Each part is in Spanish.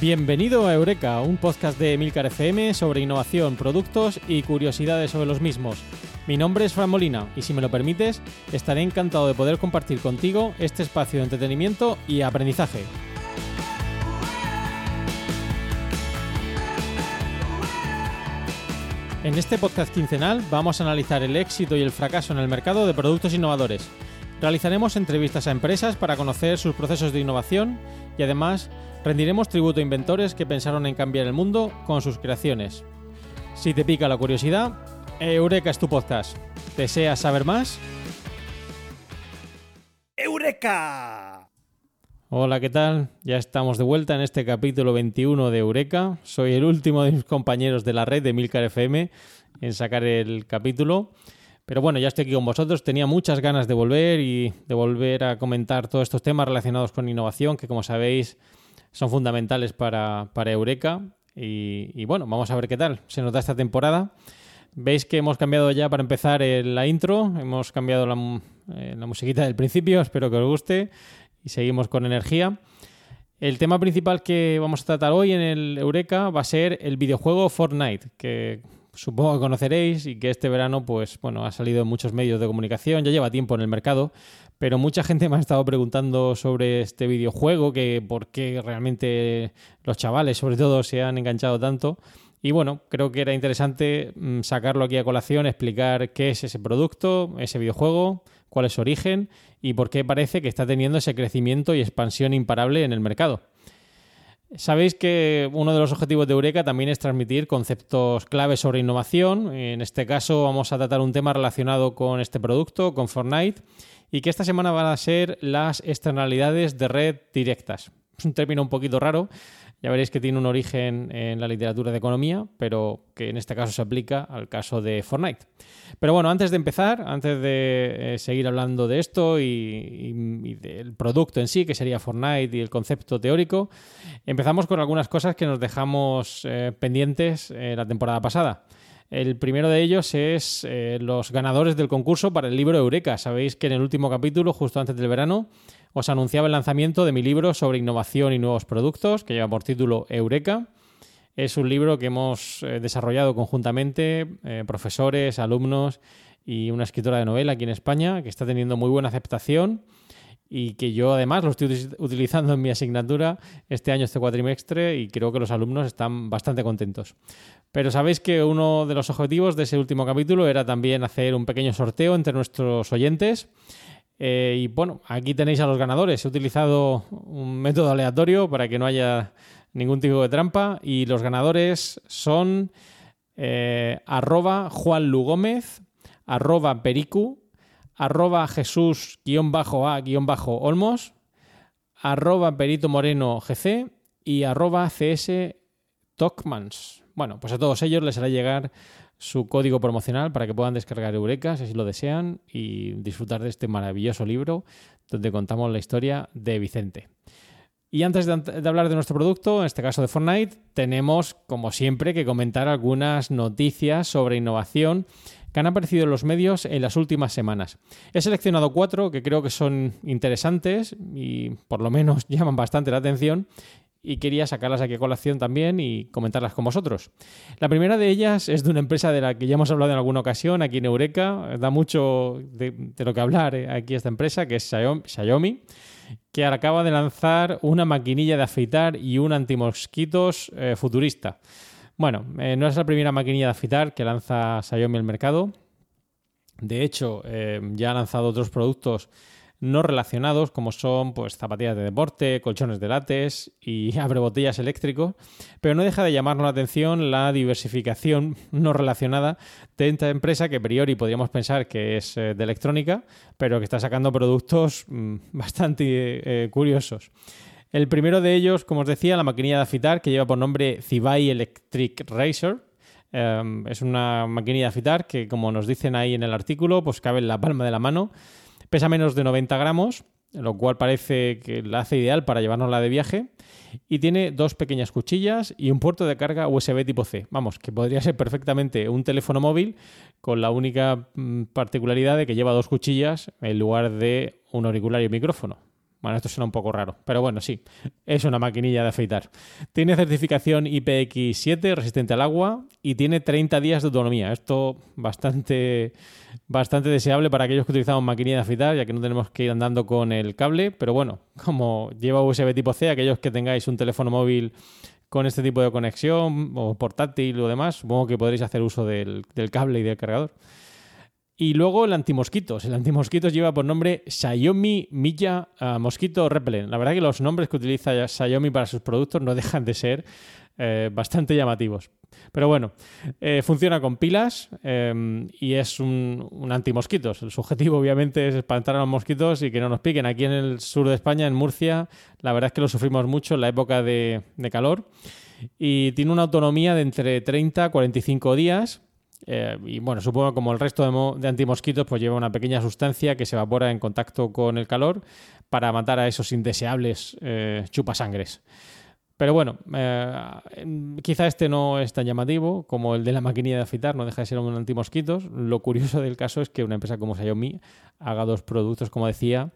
Bienvenido a Eureka, un podcast de Milcar FM sobre innovación, productos y curiosidades sobre los mismos. Mi nombre es Fran Molina y si me lo permites, estaré encantado de poder compartir contigo este espacio de entretenimiento y aprendizaje. En este podcast quincenal vamos a analizar el éxito y el fracaso en el mercado de productos innovadores. Realizaremos entrevistas a empresas para conocer sus procesos de innovación y además rendiremos tributo a inventores que pensaron en cambiar el mundo con sus creaciones. Si te pica la curiosidad, Eureka es tu podcast. ¿Deseas saber más? ¡Eureka! Hola, ¿qué tal? Ya estamos de vuelta en este capítulo 21 de Eureka. Soy el último de mis compañeros de la red de Milcar FM en sacar el capítulo. Pero bueno, ya estoy aquí con vosotros. Tenía muchas ganas de volver y de volver a comentar todos estos temas relacionados con innovación, que como sabéis son fundamentales para, Eureka. Y, bueno, vamos a ver qué tal se nos da esta temporada. Veis que hemos cambiado ya para empezar la intro, hemos cambiado la, eh, la musiquita del principio, espero que os guste y seguimos con energía. El tema principal que vamos a tratar hoy en el Eureka va a ser el videojuego Fortnite, que supongo que conoceréis y que este verano pues bueno, ha salido en muchos medios de comunicación, ya lleva tiempo en el mercado, pero mucha gente me ha estado preguntando sobre este videojuego, que por qué realmente los chavales sobre todo se han enganchado tanto. Y bueno, creo que era interesante mm, sacarlo aquí a colación, explicar qué es ese producto, ese videojuego, cuál es su origen y por qué parece que está teniendo ese crecimiento y expansión imparable en el mercado. Sabéis que uno de los objetivos de Eureka también es transmitir conceptos claves sobre innovación. En este caso vamos a tratar un tema relacionado con este producto, con Fortnite, y que esta semana van a ser las externalidades de red directas. Es un término un poquito raro, ya veréis que tiene un origen en la literatura de economía, pero que en este caso se aplica al caso de Fortnite. Pero bueno, antes de empezar, antes de eh, seguir hablando de esto y, del producto en sí, que sería Fortnite y el concepto teórico, empezamos con algunas cosas que nos dejamos eh, pendientes en la temporada pasada. El primero de ellos es eh, los ganadores del concurso para el libro Eureka. Sabéis que en el último capítulo, justo antes del verano, os anunciaba el lanzamiento de mi libro sobre innovación y nuevos productos, que lleva por título Eureka. Es un libro que hemos eh, desarrollado conjuntamente, eh, profesores, alumnos y una escritora de novela aquí en España, que está teniendo muy buena aceptación y que yo además lo estoy utilizando en mi asignatura este año, este cuatrimestre, y creo que los alumnos están bastante contentos. Pero sabéis que uno de los objetivos de ese último capítulo era también hacer un pequeño sorteo entre nuestros oyentes. Eh, y bueno, aquí tenéis a los ganadores. He utilizado un método aleatorio para que no haya ningún tipo de trampa. Y los ganadores son eh, arroba Juan Lugómez, arroba Pericu, arroba Jesús-A-Olmos, arroba Perito Moreno GC y arroba CS Tokmans. Bueno, pues a todos ellos les hará llegar su código promocional para que puedan descargar Eureka si así lo desean y disfrutar de este maravilloso libro donde contamos la historia de Vicente. Y antes de, de, hablar de nuestro producto, en este caso de Fortnite, tenemos, como siempre, que comentar algunas noticias sobre innovación que han aparecido en los medios en las últimas semanas. He seleccionado cuatro que creo que son interesantes y por lo menos llaman bastante la atención y quería sacarlas aquí a colación también y comentarlas con vosotros. La primera de ellas es de una empresa de la que ya hemos hablado en alguna ocasión aquí en Eureka, da mucho de, lo que hablar eh, aquí esta empresa, que es Xiaomi, que acaba de lanzar una maquinilla de afeitar y un antimosquitos eh, futurista. Bueno, eh, no es la primera maquinilla de afeitar que lanza Xiaomi al mercado. De hecho, ya ha lanzado otros productos no relacionados, como son pues, zapatillas de deporte, colchones de látex y abrebotellas eléctricos, pero no deja de llamarnos la atención la diversificación no relacionada de esta empresa que a priori podríamos pensar que es eh, de electrónica, pero que está sacando productos mm, bastante eh, curiosos. El primero de ellos, como os decía, la maquinilla de afitar que lleva por nombre Zibai Electric Razor. Em, es una maquinilla de afitar que, como nos dicen ahí en el artículo, pues cabe en la palma de la mano. Pesa menos de 90 gramos, lo cual parece que la hace ideal para llevárnosla de viaje. Y tiene dos pequeñas cuchillas y un puerto de carga USB tipo C. Vamos, que podría ser perfectamente un teléfono móvil con la única mm, particularidad de que lleva dos cuchillas en lugar de un auricular y un micrófono. Bueno, esto suena un poco raro, pero bueno, sí, es una maquinilla de afeitar. Tiene certificación IPX7 resistente al agua y tiene 30 días de autonomía. Esto bastante, bastante deseable para aquellos que utilizamos maquinilla de afeitar, ya que no tenemos que ir andando con el cable, pero bueno, como lleva USB tipo C, aquellos que tengáis un teléfono móvil con este tipo de conexión o portátil o demás, supongo que podréis hacer uso del, del cable y del cargador. Y luego el antimosquitos. El antimosquitos lleva por nombre Xiaomi Milla uh, Mosquito Repellent. La verdad que los nombres que utiliza Xiaomi para sus productos no dejan de ser eh, bastante llamativos. Pero bueno, eh, funciona con pilas eh, y es un, un antimosquitos. El objetivo obviamente es espantar a los mosquitos y que no nos piquen. Aquí en el sur de España, en Murcia, la verdad es que lo sufrimos mucho en la época de, de calor. Y tiene una autonomía de entre 30 a 45 días eh, y bueno, supongo que como el resto de, antimosquitos, pues lleva una pequeña sustancia que se evapora en contacto con el calor para matar a esos indeseables eh, chupasangres. Pero bueno, eh, quizá este no es tan llamativo como el de la maquinilla de afitar, no deja de ser un antimosquitos. Lo curioso del caso es que una empresa como Xiaomi haga dos productos, como decía,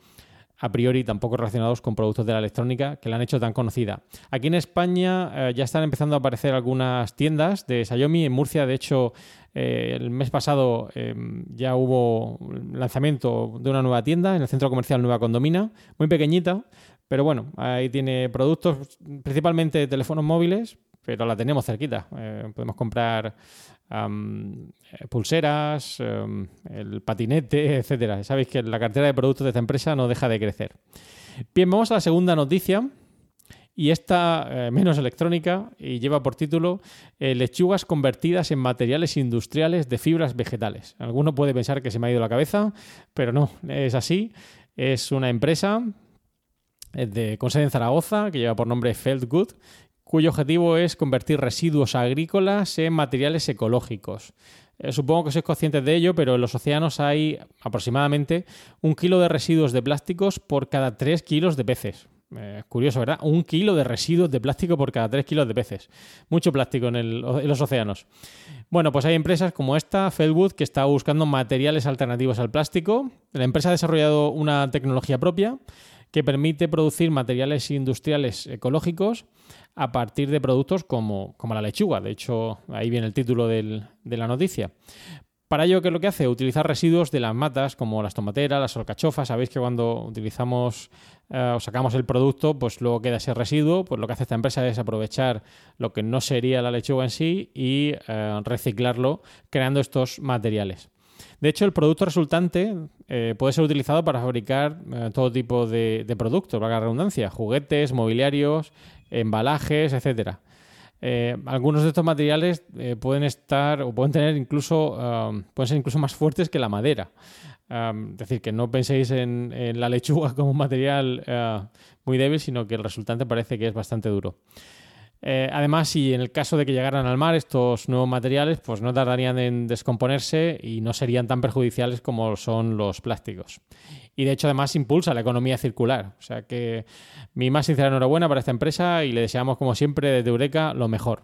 a priori tampoco relacionados con productos de la electrónica que la han hecho tan conocida. Aquí en España eh, ya están empezando a aparecer algunas tiendas de Xiaomi. En Murcia, de hecho, eh, el mes pasado em, ya hubo lanzamiento de una nueva tienda en el centro comercial Nueva Condomina, muy pequeñita, pero bueno, ahí tiene productos principalmente teléfonos móviles, pero la tenemos cerquita. Eh, podemos comprar eh, pulseras, el patinete, etcétera. Sabéis que la cartera de productos de esta empresa no deja de crecer. Bien, vamos a la segunda noticia. Y esta eh, menos electrónica y lleva por título Lechugas convertidas en materiales industriales de fibras vegetales. Alguno puede pensar que se me ha ido la cabeza, pero no, es así. Es una empresa de, con sede en Zaragoza que lleva por nombre Feldgood cuyo objetivo es convertir residuos agrícolas en materiales ecológicos. Eh, supongo que sois conscientes de ello, pero en los océanos hay aproximadamente un kilo de residuos de plásticos por cada tres kilos de peces. Eh, curioso, ¿verdad? Un kilo de residuos de plástico por cada tres kilos de peces. Mucho plástico en, los océanos. Bueno, pues hay empresas como esta, Feldwood, que está buscando materiales alternativos al plástico. La empresa ha desarrollado una tecnología propia que permite producir materiales industriales ecológicos a partir de productos como, la lechuga. De hecho, ahí viene el título de la noticia. Para ello, ¿qué es lo que hace? Utilizar residuos de las matas, como las tomateras, las alcachofas. Sabéis que cuando utilizamos eh, o sacamos el producto, pues luego queda ese residuo. Pues lo que hace esta empresa es aprovechar lo que no sería la lechuga en sí y eh, reciclarlo, creando estos materiales. De hecho, el producto resultante eh, puede ser utilizado para fabricar eh, todo tipo de, productos, valga la redundancia, juguetes, mobiliarios, embalajes, etcétera. Eh, algunos de estos materiales pueden estar o pueden tener incluso pueden ser incluso más fuertes que la madera. es decir, que no penséis en, en la lechuga como un material muy débil, sino que el resultante parece que es bastante duro. Eh, además, si en el caso de que llegaran al mar estos nuevos materiales, pues no tardarían en descomponerse y no serían tan perjudiciales como son los plásticos. Y de hecho, además, impulsa la economía circular. O sea que mi más sincera enhorabuena para esta empresa y le deseamos, como siempre, desde Eureka lo mejor.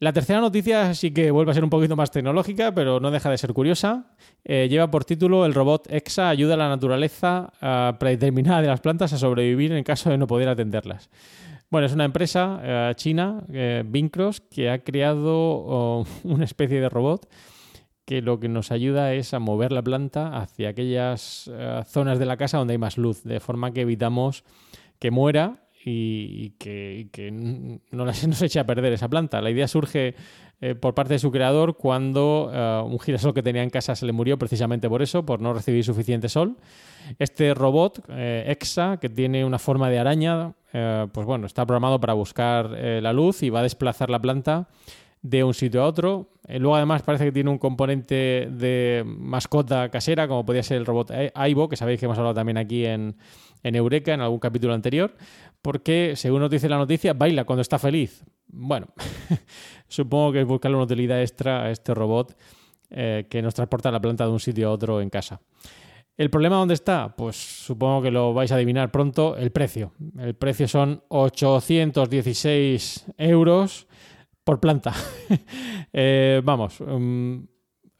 La tercera noticia sí que vuelve a ser un poquito más tecnológica, pero no deja de ser curiosa. Eh, lleva por título El robot EXA ayuda a la naturaleza predeterminada de las plantas a sobrevivir en caso de no poder atenderlas. Bueno, es una empresa eh, china, eh, Vincross, que ha creado oh, una especie de robot que lo que nos ayuda es a mover la planta hacia aquellas eh, zonas de la casa donde hay más luz, de forma que evitamos que muera y, que, no, se eche a perder esa planta. La idea surge eh, por parte de su creador cuando eh, un girasol que tenía en casa se le murió precisamente por eso, por no recibir suficiente sol. Este robot, eh, EXA, que tiene una forma de araña, pues bueno, está programado para buscar la luz y va a desplazar la planta de un sitio a otro. luego además parece que tiene un componente de mascota casera, como podría ser el robot Aibo, que sabéis que hemos hablado también aquí en, en Eureka, en algún capítulo anterior, porque según nos dice la noticia, baila cuando está feliz. Bueno, supongo que es buscarle una utilidad extra a este robot eh, que nos transporta la planta de un sitio a otro en casa. ¿El problema dónde está? Pues supongo que lo vais a adivinar pronto, el precio. El precio son 816 euros por planta. Eh, vamos, mm,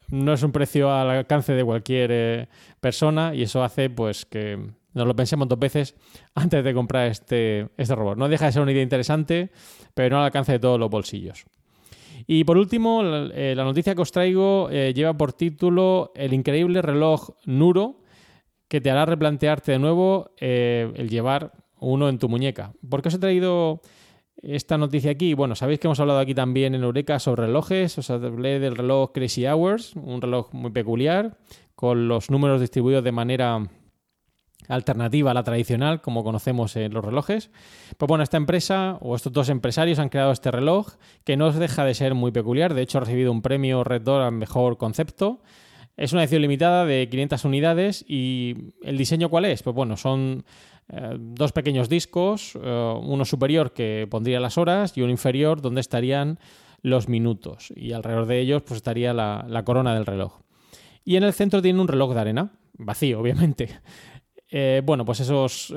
no es un precio al alcance de cualquier eh, persona y eso hace pues que nos lo pensemos dos veces antes de comprar este, este robot. No deja de ser una idea interesante, pero no al alcance de todos los bolsillos. Y por último, la, eh, noticia que os traigo lleva por título El increíble reloj Nuro, que te hará replantearte de nuevo el llevar uno en tu muñeca. ¿Por qué os he traído esta noticia aquí? Bueno, sabéis que hemos hablado aquí también en Eureka sobre relojes. Os hablé del reloj Crazy Hours, un reloj muy peculiar, con los números distribuidos de manera alternativa a la tradicional, como conocemos en los relojes. Pues bueno, esta empresa o estos dos empresarios han creado este reloj que no deja de ser muy peculiar. De hecho, ha recibido un premio Red Door al mejor concepto. Es una edición limitada de 500 unidades y el diseño cuál es? Pues bueno, son eh, dos pequeños discos, eh, uno superior que pondría las horas y uno inferior donde estarían los minutos y alrededor de ellos pues estaría la, corona del reloj. Y en el centro tiene un reloj de arena, vacío obviamente. Eh, bueno, pues esos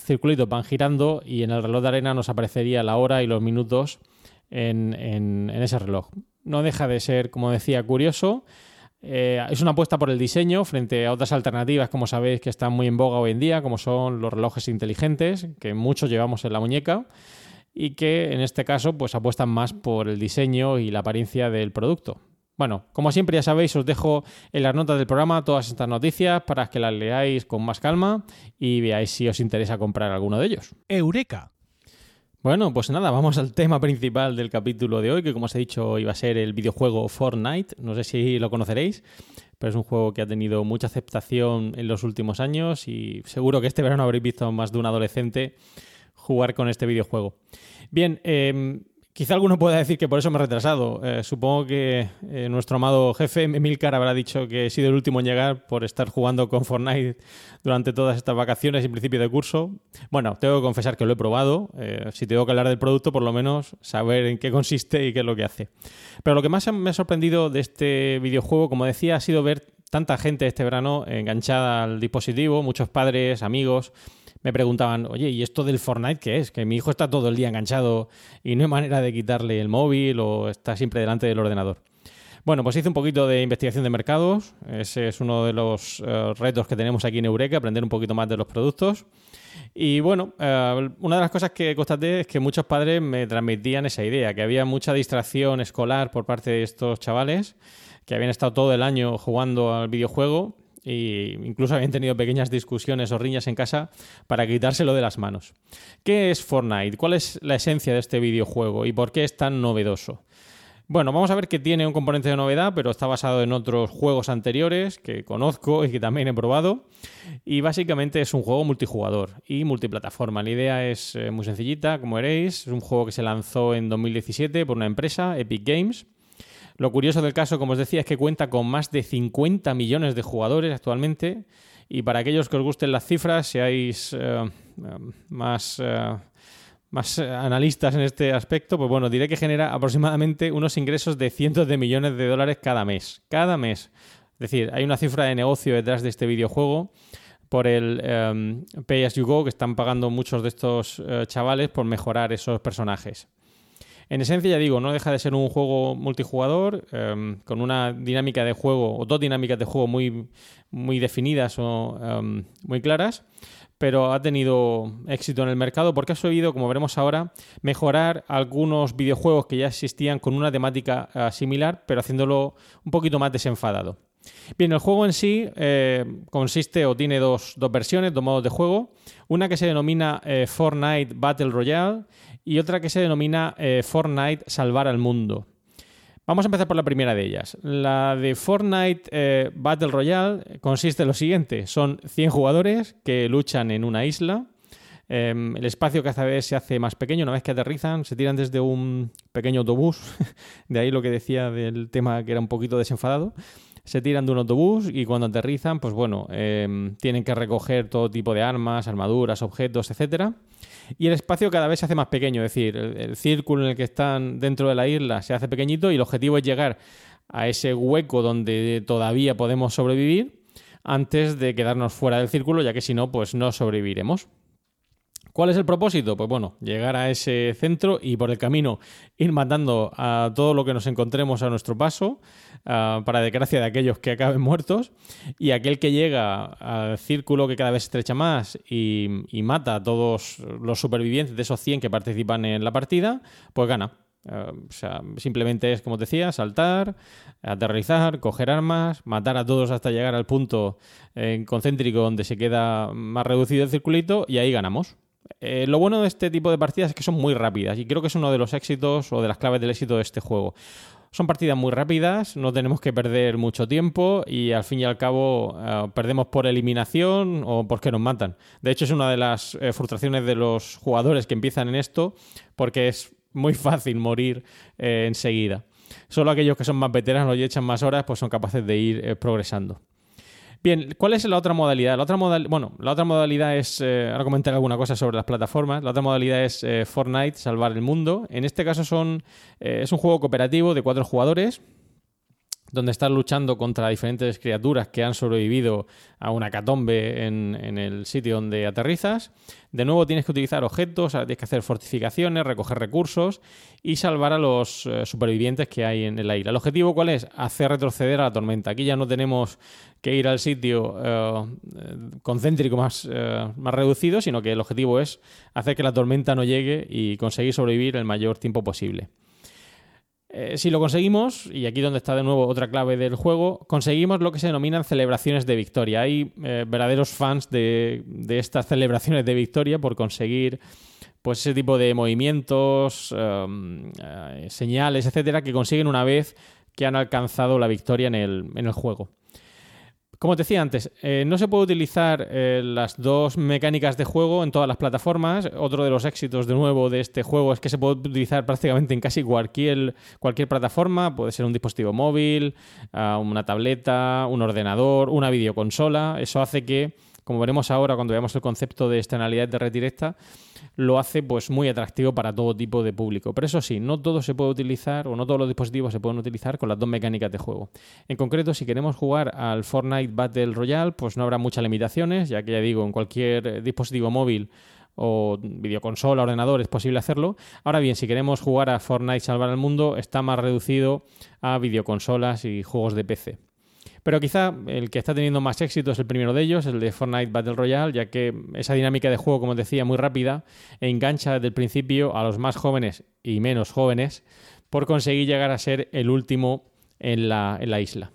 circulitos van girando y en el reloj de arena nos aparecería la hora y los minutos en, ese reloj. No deja de ser, como decía, curioso. Eh, es una apuesta por el diseño frente a otras alternativas, como sabéis, que están muy en boga hoy en día, como son los relojes inteligentes, que muchos llevamos en la muñeca y que en este caso pues apuestan más por el diseño y la apariencia del producto. Bueno, como siempre ya sabéis, os dejo en las notas del programa todas estas noticias para que las leáis con más calma y veáis si os interesa comprar alguno de ellos. Eureka. Bueno, pues nada, vamos al tema principal del capítulo de hoy, que como os he dicho iba a ser el videojuego Fortnite. No sé si lo conoceréis, pero es un juego que ha tenido mucha aceptación en los últimos años y seguro que este verano habréis visto más de un adolescente jugar con este videojuego. Bien, eh, Quizá alguno pueda decir que por eso me he retrasado. Eh, supongo que eh, nuestro amado jefe Emilcar habrá dicho que he sido el último en llegar por estar jugando con Fortnite durante todas estas vacaciones y principio de curso. Bueno, tengo que confesar que lo he probado. Eh, si tengo que hablar del producto, por lo menos saber en qué consiste y qué es lo que hace. Pero lo que más me ha sorprendido de este videojuego, como decía, ha sido ver tanta gente este verano enganchada al dispositivo, muchos padres, amigos me preguntaban, oye, ¿y esto del Fortnite qué es? Que mi hijo está todo el día enganchado y no hay manera de quitarle el móvil o está siempre delante del ordenador. Bueno, pues hice un poquito de investigación de mercados. Ese es uno de los eh, retos que tenemos aquí en Eureka, aprender un poquito más de los productos. Y bueno, eh, una de las cosas que constaté es que muchos padres me transmitían esa idea, que había mucha distracción escolar por parte de estos chavales que habían estado todo el año jugando al videojuego incluso habían tenido pequeñas discusiones o riñas en casa para quitárselo de las manos. ¿Qué es Fortnite? ¿Cuál es la esencia de este videojuego y por qué es tan novedoso? Bueno, vamos a ver que tiene un componente de novedad, pero está basado en otros juegos anteriores que conozco y que también he probado. Y básicamente es un juego multijugador y multiplataforma. La idea es eh, muy sencillita, como veréis. Es un juego que se lanzó en 2017 por una empresa, Epic Games. Lo curioso del caso, como os decía, es que cuenta con más de 50 millones de jugadores actualmente. Y para aquellos que os gusten las cifras, seáis eh, más, eh, más analistas en este aspecto, pues bueno, diré que genera aproximadamente unos ingresos de cientos de millones de dólares cada mes. Cada mes. Es decir, hay una cifra de negocio detrás de este videojuego por el eh, Pay As You Go que están pagando muchos de estos chavales por mejorar esos personajes. En esencia, ya digo, no deja de ser un juego multijugador em, con una dinámica de juego o dos dinámicas de juego muy, muy definidas o em, muy claras, pero ha tenido éxito en el mercado porque ha sabido, como veremos ahora, mejorar algunos videojuegos que ya existían con una temática eh, similar, pero haciéndolo un poquito más desenfadado. Bien, el juego en sí eh, consiste o tiene dos, versiones, dos modos de juego. Una que se denomina eh, Fortnite Battle Royale y otra que se denomina eh, Fortnite Salvar al Mundo. Vamos a empezar por la primera de ellas. La de Fortnite Battle Royale consiste en lo siguiente. Son 100 jugadores que luchan en una isla. Em, el espacio cada vez se hace más pequeño una vez que aterrizan, se tiran desde un pequeño autobús, de ahí lo que decía del tema que era un poquito desenfadado se tiran de un autobús y cuando aterrizan, pues bueno, em, tienen que recoger todo tipo de armas, armaduras, objetos, etcétera. Y el espacio cada vez se hace más pequeño, es decir, el, círculo en el que están dentro de la isla se hace pequeñito y el objetivo es llegar a ese hueco donde todavía podemos sobrevivir antes de quedarnos fuera del círculo, ya que si no, pues no sobreviviremos. ¿Cuál es el propósito? Pues bueno, llegar a ese centro y por el camino ir matando a todo lo que nos encontremos a nuestro paso, ah, para desgracia de aquellos que acaben muertos, y aquel que llega al círculo que cada vez estrecha más y, mata a todos los supervivientes de esos 100 que participan en la partida, pues gana. Ah, o sea, simplemente es, como te decía, saltar, aterrizar, coger armas, matar a todos hasta llegar al punto eh, concéntrico donde se queda más reducido el circulito y ahí ganamos. Eh, lo bueno de este tipo de partidas es que son muy rápidas y creo que es uno de los éxitos o de las claves del éxito de este juego. Son partidas muy rápidas, no tenemos que perder mucho tiempo y al fin y al cabo eh, perdemos por eliminación o porque nos matan. De hecho es una de las eh, frustraciones de los jugadores que empiezan en esto porque es muy fácil morir enseguida. Solo aquellos que son más veteranos y echan más horas pues son capaces de ir progresando. Bien, ¿cuál es la otra modalidad? La otra bueno, la otra modalidad es, eh, ahora comentar alguna cosa sobre las plataformas, la otra modalidad es eh, Fortnite, Salvar el Mundo. En este caso son, eh, es un juego cooperativo de cuatro jugadores donde estás luchando contra diferentes criaturas que han sobrevivido a una catombe en, el sitio donde aterrizas. De nuevo tienes que utilizar objetos, tienes que hacer fortificaciones, recoger recursos y salvar a los eh, supervivientes que hay en la isla. ¿El objetivo cuál es? Hacer retroceder a la tormenta. Aquí ya no tenemos que ir al sitio eh, concéntrico eh, más reducido, sino que el objetivo es hacer que la tormenta no llegue y conseguir sobrevivir el mayor tiempo posible. Eh, si lo conseguimos, y aquí donde está de nuevo otra clave del juego, conseguimos lo que se denominan celebraciones de victoria. Hay eh, verdaderos fans de, estas celebraciones de victoria por conseguir pues ese tipo de movimientos, em, eh, señales, etcétera, que consiguen una vez que han alcanzado la victoria en el juego. Como te decía antes, eh, no se puede utilizar eh, las dos mecánicas de juego en todas las plataformas. Otro de los éxitos de nuevo de este juego es que se puede utilizar prácticamente en casi cualquier, cualquier plataforma. Puede ser un dispositivo móvil, ah, una tableta, un ordenador, una videoconsola. Eso hace que como veremos ahora cuando veamos el concepto de externalidad de red directa, lo hace pues muy atractivo para todo tipo de público. Pero eso sí, no todo se puede utilizar o no todos los dispositivos se pueden utilizar con las dos mecánicas de juego. En concreto, si queremos jugar al Fortnite Battle Royale, pues no habrá muchas limitaciones, ya que ya digo, en cualquier eh, dispositivo móvil o videoconsola, ordenador, es posible hacerlo. Ahora bien, si queremos jugar a Fortnite Salvar al Mundo, está más reducido a videoconsolas y juegos de PC. Pero quizá el que está teniendo más éxito es el primero de ellos, el de Fortnite Battle Royale, ya que esa dinámica de juego, como decía, muy rápida, engancha desde el principio a los más jóvenes y menos jóvenes por conseguir llegar a ser el último en la, en la isla.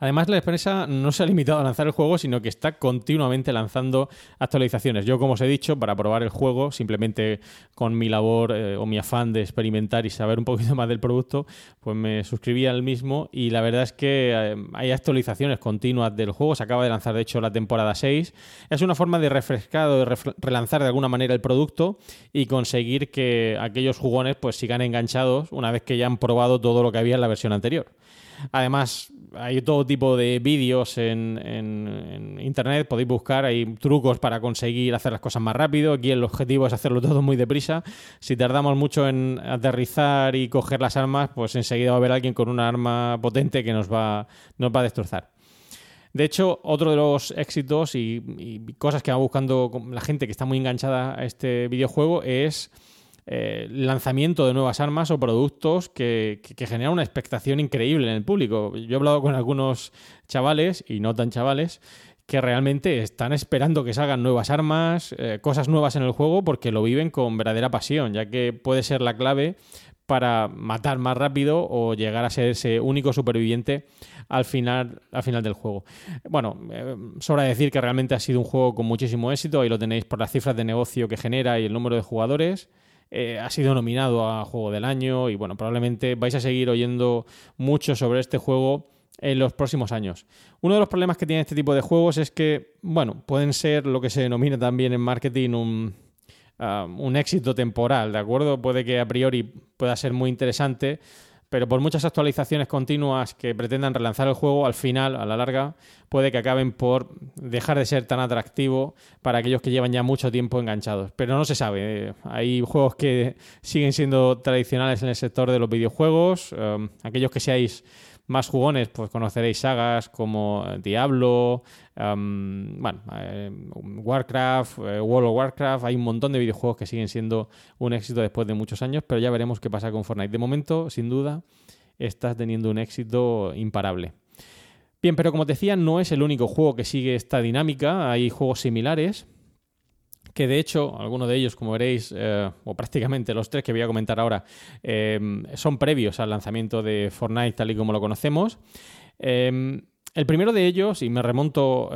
Además, la empresa no se ha limitado a lanzar el juego, sino que está continuamente lanzando actualizaciones. Yo, como os he dicho, para probar el juego, simplemente con mi labor eh, o mi afán de experimentar y saber un poquito más del producto, pues me suscribí al mismo y la verdad es que eh, hay actualizaciones continuas del juego. Se acaba de lanzar, de hecho, la temporada 6. Es una forma de refrescar o de relanzar de alguna manera el producto y conseguir que aquellos jugones pues sigan enganchados una vez que ya han probado todo lo que había en la versión anterior. Además, hay todo tipo de vídeos en, internet, podéis buscar, hay trucos para conseguir hacer las cosas más rápido. Aquí el objetivo es hacerlo todo muy deprisa. Si tardamos mucho en aterrizar y coger las armas, pues enseguida va a haber alguien con una arma potente que nos va, nos va a destrozar. De hecho, otro de los éxitos y, y cosas que va buscando la gente que está muy enganchada a este videojuego es eh, lanzamiento de nuevas armas o productos que, generan una expectación increíble en el público. Yo he hablado con algunos chavales, y no tan chavales, que realmente están esperando que salgan nuevas armas, eh, cosas nuevas en el juego, porque lo viven con verdadera pasión, ya que puede ser la clave para matar más rápido o llegar a ser ese único superviviente al final, al final del juego. Bueno, eh, sobra decir que realmente ha sido un juego con muchísimo éxito, ahí lo tenéis por las cifras de negocio que genera y el número de jugadores. Eh, ha sido nominado a Juego del Año y bueno, probablemente vais a seguir oyendo mucho sobre este juego en los próximos años. Uno de los problemas que tiene este tipo de juegos es que, bueno, pueden ser lo que se denomina también en marketing un, ah, un éxito temporal, ¿de acuerdo? Puede que a priori pueda ser muy interesante, pero por muchas actualizaciones continuas que pretendan relanzar el juego, al final, a la larga, puede que acaben por dejar de ser tan atractivo para aquellos que llevan ya mucho tiempo enganchados. Pero no se sabe. Hay juegos que siguen siendo tradicionales en el sector de los videojuegos. Um, aquellos que seáis más jugones, pues conoceréis sagas como Diablo, um, bueno, eh, Warcraft, eh, World of Warcraft. Hay un montón de videojuegos que siguen siendo un éxito después de muchos años, pero ya veremos qué pasa con Fortnite. De momento, sin duda, está teniendo un éxito imparable. Bien, pero como te decía, no es el único juego que sigue esta dinámica. Hay juegos similares que de hecho, algunos de ellos, como veréis, eh, o prácticamente los tres que voy a comentar ahora, eh, son previos al lanzamiento de Fortnite tal y como lo conocemos. Eh, el primero de ellos, y me remonto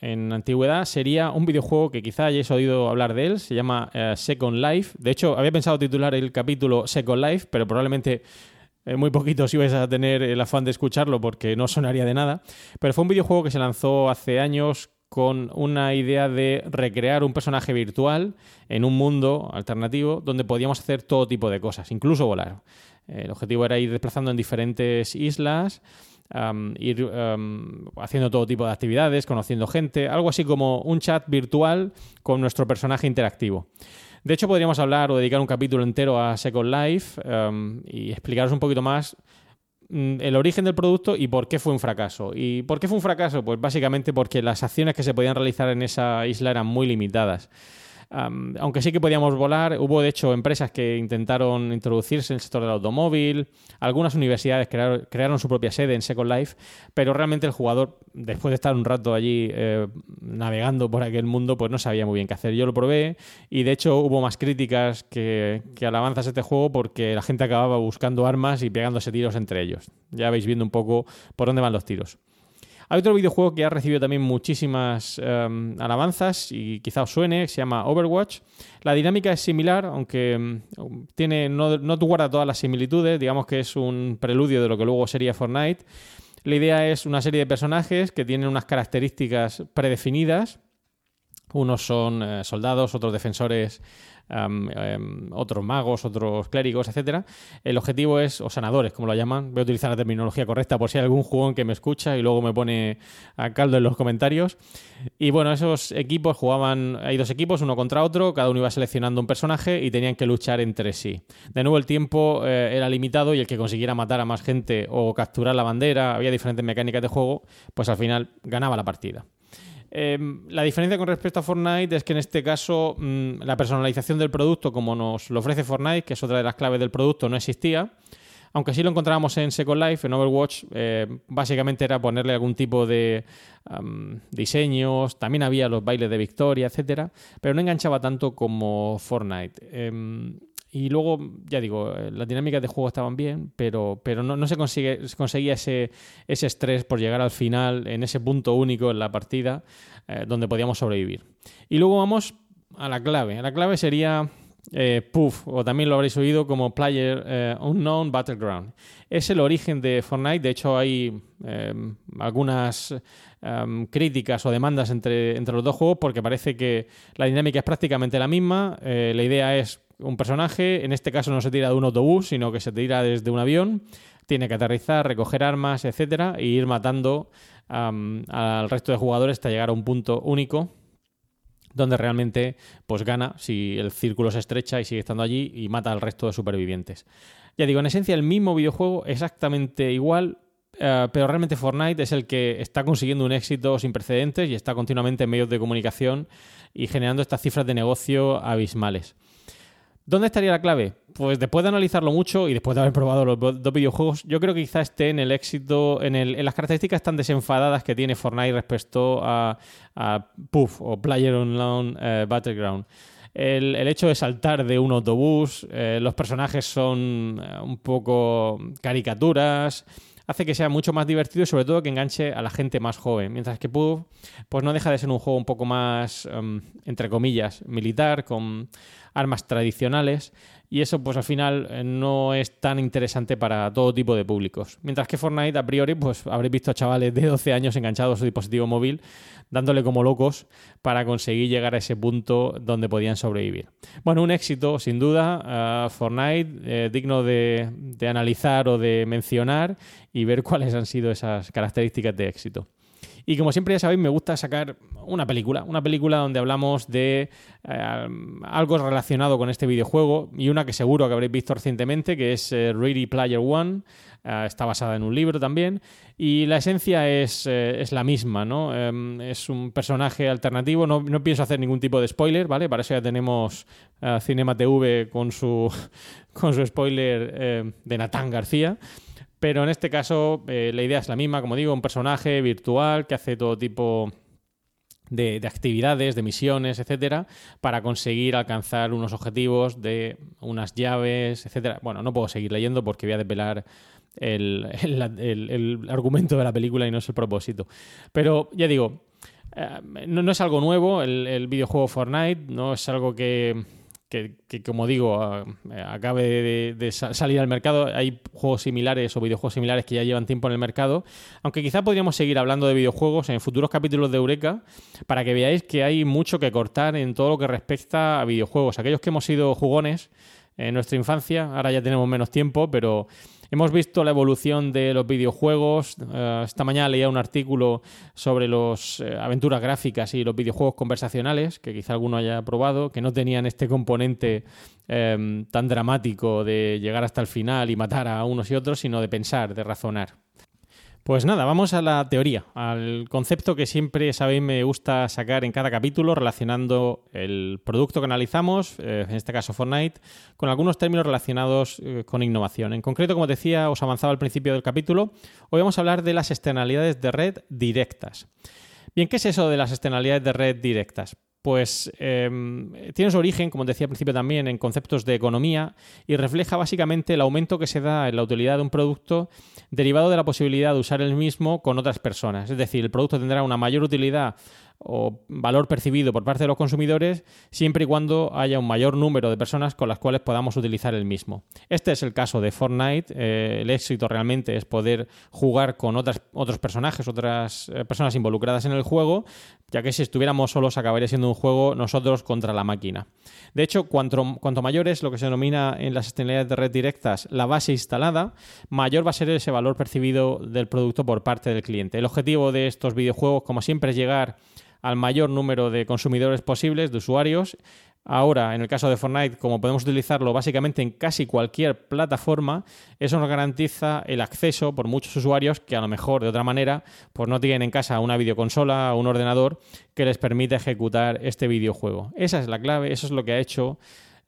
en antigüedad, sería un videojuego que quizá hayáis oído hablar de él, se llama Second Life. De hecho, había pensado titular el capítulo Second Life, pero probablemente muy poquito si vais a tener el afán de escucharlo porque no sonaría de nada. Pero fue un videojuego que se lanzó hace años con una idea de recrear un personaje virtual en un mundo alternativo donde podíamos hacer todo tipo de cosas, incluso volar. El objetivo era ir desplazando en diferentes islas, ir haciendo todo tipo de actividades, conociendo gente, algo así como un chat virtual con nuestro personaje interactivo. De hecho, podríamos hablar o dedicar un capítulo entero a Second Life y explicaros un poquito más el origen del producto y por qué fue un fracaso. ¿Y por qué fue un fracaso? Pues básicamente porque las acciones que se podían realizar en esa isla eran muy limitadas aunque sí que podíamos volar, hubo de hecho empresas que intentaron introducirse en el sector del automóvil, algunas universidades crearon, su propia sede en Second Life, pero realmente el jugador, después de estar un rato allí eh, navegando por aquel mundo, pues no sabía muy bien qué hacer. Yo lo probé y de hecho hubo más críticas que, que alabanzas este juego porque la gente acababa buscando armas y pegándose tiros entre ellos. Ya veis viendo un poco por dónde van los tiros. Hay otro videojuego que ha recibido también muchísimas em, alabanzas y quizá os suene, se llama Overwatch. La dinámica es similar, aunque em, tiene, no, no guarda todas las similitudes, digamos que es un preludio de lo que luego sería Fortnite. La idea es una serie de personajes que tienen unas características predefinidas. Unos son eh, soldados, otros defensores Em, otros magos, otros clérigos, etcétera. El objetivo es, o sanadores, como lo llaman, voy a utilizar la terminología correcta por si hay algún jugón que me escucha y luego me pone a caldo en los comentarios. Y bueno, esos equipos jugaban, hay dos equipos, uno contra otro, cada uno iba seleccionando un personaje y tenían que luchar entre sí. De nuevo el tiempo eh, era limitado y el que consiguiera matar a más gente o capturar la bandera, había diferentes mecánicas de juego, pues al final ganaba la partida. Em, la diferencia con respecto a Fortnite es que en este caso mm, la personalización del producto, como nos lo ofrece Fortnite, que es otra de las claves del producto, no existía. Aunque sí lo encontrábamos en Second Life, en Overwatch, eh, básicamente era ponerle algún tipo de diseños, también había los bailes de victoria, etcétera, pero no enganchaba tanto como Fortnite. Em, y luego, ya digo, eh, las dinámicas de juego estaban bien, pero, pero no, se, consigue, conseguía ese, ese estrés por llegar al final, en ese punto único en la partida, eh, donde podíamos sobrevivir. Y luego vamos a la clave. La clave sería eh, PUF, o también lo habréis oído como Player Unknown Battleground. Es el origen de Fortnite, de hecho hay algunas críticas o demandas entre, entre los dos juegos porque parece que la dinámica es prácticamente la misma, la idea es un personaje, en este caso no se tira de un autobús, sino que se tira desde un avión, tiene que aterrizar, recoger armas, etcétera, e ir matando al resto de jugadores hasta llegar a un punto único donde realmente pues gana si el círculo se estrecha y sigue estando allí y mata al resto de supervivientes. Ya digo, en esencia el mismo videojuego exactamente igual, eh, pero realmente Fortnite es el que está consiguiendo un éxito sin precedentes y está continuamente en medios de comunicación y generando estas cifras de negocio abismales. ¿Dónde estaría la clave? Pues después de analizarlo mucho y después de haber probado los dos videojuegos, yo creo que quizá esté en el éxito, en, el, en las características tan desenfadadas que tiene Fortnite respecto a, a Puff o Player Unknown eh, Battleground. el, hecho de saltar de un autobús, eh, los personajes son eh, un poco caricaturas, hace que sea mucho más divertido y sobre todo que enganche a la gente más joven. Mientras que Pug, pues no deja de ser un juego un poco más, em, entre comillas, militar, con armas tradicionales y eso pues al final eh, no es tan interesante para todo tipo de públicos. Mientras que Fortnite a priori pues habréis visto a chavales de 12 años enganchados a su dispositivo móvil dándole como locos para conseguir llegar a ese punto donde podían sobrevivir. Bueno, un éxito sin duda, Fortnite eh, digno de analizar o de mencionar y ver cuáles han sido esas características de éxito. Y como siempre ya sabéis, me gusta sacar una película, una película donde hablamos de eh, algo relacionado con este videojuego y una que seguro que habréis visto recientemente, que es eh, Ready Player One. Eh, está basada en un libro también y la esencia es, es la misma, ¿no? Em, es un personaje alternativo, no, no, pienso hacer ningún tipo de spoiler, ¿vale? Para eso ya tenemos Cinema TV con su, con su spoiler de Natán García. Pero en este caso eh, la idea es la misma, como digo, un personaje virtual que hace todo tipo de, actividades, de misiones, etcétera, para conseguir alcanzar unos objetivos de unas llaves, etcétera. Bueno, no puedo seguir leyendo porque voy a desvelar el, argumento de la película y no es el propósito. Pero ya digo, eh, no, es algo nuevo el videojuego Fortnite, no es algo que que, como digo, acabe de, salir al mercado. Hay juegos similares o videojuegos similares que ya llevan tiempo en el mercado. Aunque quizá podríamos seguir hablando de videojuegos en futuros capítulos de Eureka para que veáis que hay mucho que cortar en todo lo que respecta a videojuegos. Aquellos que hemos sido jugones en nuestra infancia, ahora ya tenemos menos tiempo, pero Hemos visto la evolución de los videojuegos. Eh, esta mañana leía un artículo sobre las eh, aventuras gráficas y los videojuegos conversacionales, que quizá alguno haya probado, que no tenían este componente em, tan dramático de llegar hasta el final y matar a unos y otros, sino de pensar, de razonar. Pues nada, vamos a la teoría, al concepto que siempre sabéis me gusta sacar en cada capítulo relacionando el producto que analizamos, eh, en este caso Fortnite, con algunos términos relacionados eh, con innovación. En concreto, como decía, os avanzaba al principio del capítulo, hoy vamos a hablar de las externalidades de red directas. Bien, ¿qué es eso de las externalidades de red directas? Pues em, tiene su origen, como decía al principio también, en conceptos de economía y refleja básicamente el aumento que se da en la utilidad de un producto derivado de la posibilidad de usar el mismo con otras personas. Es decir, el producto tendrá una mayor utilidad o valor percibido por parte de los consumidores siempre y cuando haya un mayor número de personas con las cuales podamos utilizar el mismo. Este es el caso de Fortnite. Eh, el éxito realmente es poder jugar con otras, otros personajes, otras eh, personas involucradas en el juego, ya que si estuviéramos solos acabaría siendo un juego nosotros contra la máquina. De hecho, cuanto, cuanto mayor es lo que se denomina en las externalidades de red directas la base instalada, mayor va a ser ese valor percibido del producto por parte del cliente. El objetivo de estos videojuegos, como siempre, es llegar al mayor número de consumidores posibles, de usuarios. Ahora, en el caso de Fortnite, como podemos utilizarlo básicamente en casi cualquier plataforma, eso nos garantiza el acceso por muchos usuarios que a lo mejor de otra manera pues no tienen en casa una videoconsola o un ordenador que les permita ejecutar este videojuego. Esa es la clave, eso es lo que ha hecho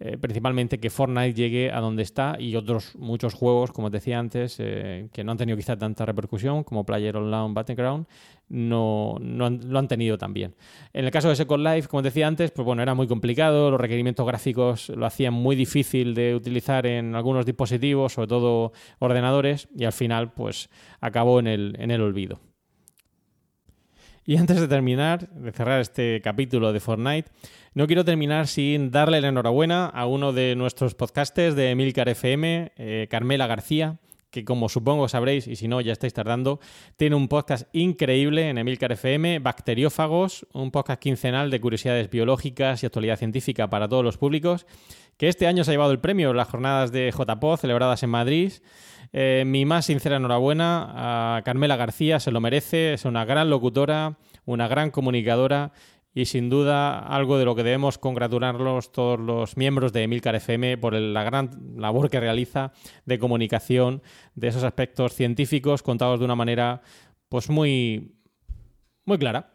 eh, principalmente que Fortnite llegue a donde está y otros muchos juegos, como os decía antes, eh, que no han tenido quizá tanta repercusión como Player Online Battleground, no, no lo han tenido también. En el caso de Second Life, como decía antes, pues bueno, era muy complicado, los requerimientos gráficos lo hacían muy difícil de utilizar en algunos dispositivos, sobre todo ordenadores, y al final pues acabó en el, en el olvido. Y antes de terminar, de cerrar este capítulo de Fortnite, no quiero terminar sin darle la enhorabuena a uno de nuestros podcasters de Emilcar FM, eh, Carmela García, que como supongo sabréis, y si no ya estáis tardando, tiene un podcast increíble en Emilcar FM, Bacteriófagos, un podcast quincenal de curiosidades biológicas y actualidad científica para todos los públicos, que este año se ha llevado el premio las jornadas de JPO celebradas en Madrid. Eh, mi más sincera enhorabuena a Carmela García, se lo merece, es una gran locutora, una gran comunicadora y sin duda algo de lo que debemos congratularnos todos los miembros de Emilcar FM por la gran labor que realiza de comunicación de esos aspectos científicos contados de una manera pues muy muy clara.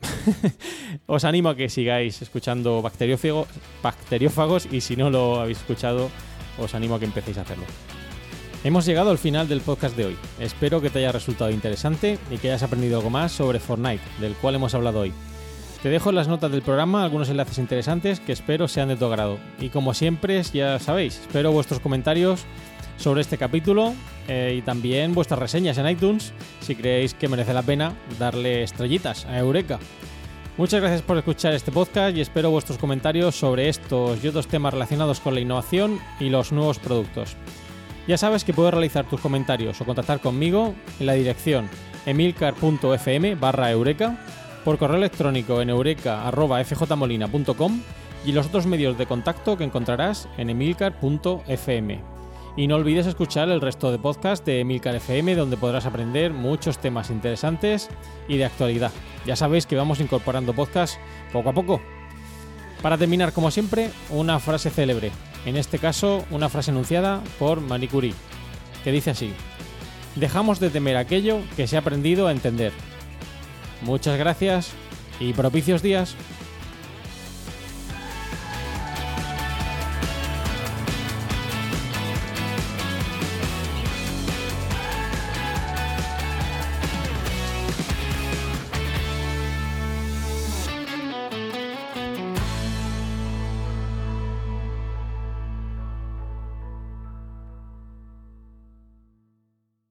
Os animo a que sigáis escuchando bacteriófagos y si no lo habéis escuchado os animo a que empecéis a hacerlo. Hemos llegado al final del podcast de hoy. Espero que te haya resultado interesante y que hayas aprendido algo más sobre Fortnite, del cual hemos hablado hoy. Te dejo las notas del programa algunos enlaces interesantes que espero sean de tu agrado. Y como siempre, ya sabéis, espero vuestros comentarios sobre este capítulo eh, y también vuestras reseñas en iTunes si creéis que merece la pena darle estrellitas a Eureka. Muchas gracias por escuchar este podcast y espero vuestros comentarios sobre estos y otros temas relacionados con la innovación y los nuevos productos. Ya sabes que puedes realizar tus comentarios o contactar conmigo en la dirección emilcar.fm barra eureka, por correo electrónico en eureka.fjmolina.com y los otros medios de contacto que encontrarás en emilcar.fm. Y no olvides escuchar el resto de podcast de Emilcar FM, donde podrás aprender muchos temas interesantes y de actualidad. Ya sabéis que vamos incorporando podcast poco a poco. Para terminar, como siempre, una frase célebre. En este caso, una frase enunciada por Marie Curie, que dice así: Dejamos de temer aquello que se ha aprendido a entender. Muchas gracias y propicios días.